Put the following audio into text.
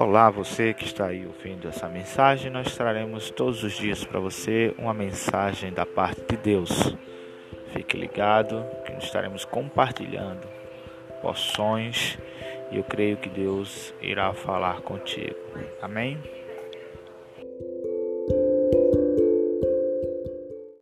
Olá, você que está aí ouvindo essa mensagem, nós traremos todos os dias para você uma mensagem da parte de Deus. Fique ligado que nós estaremos compartilhando poções. e eu creio que Deus irá falar contigo. Amém?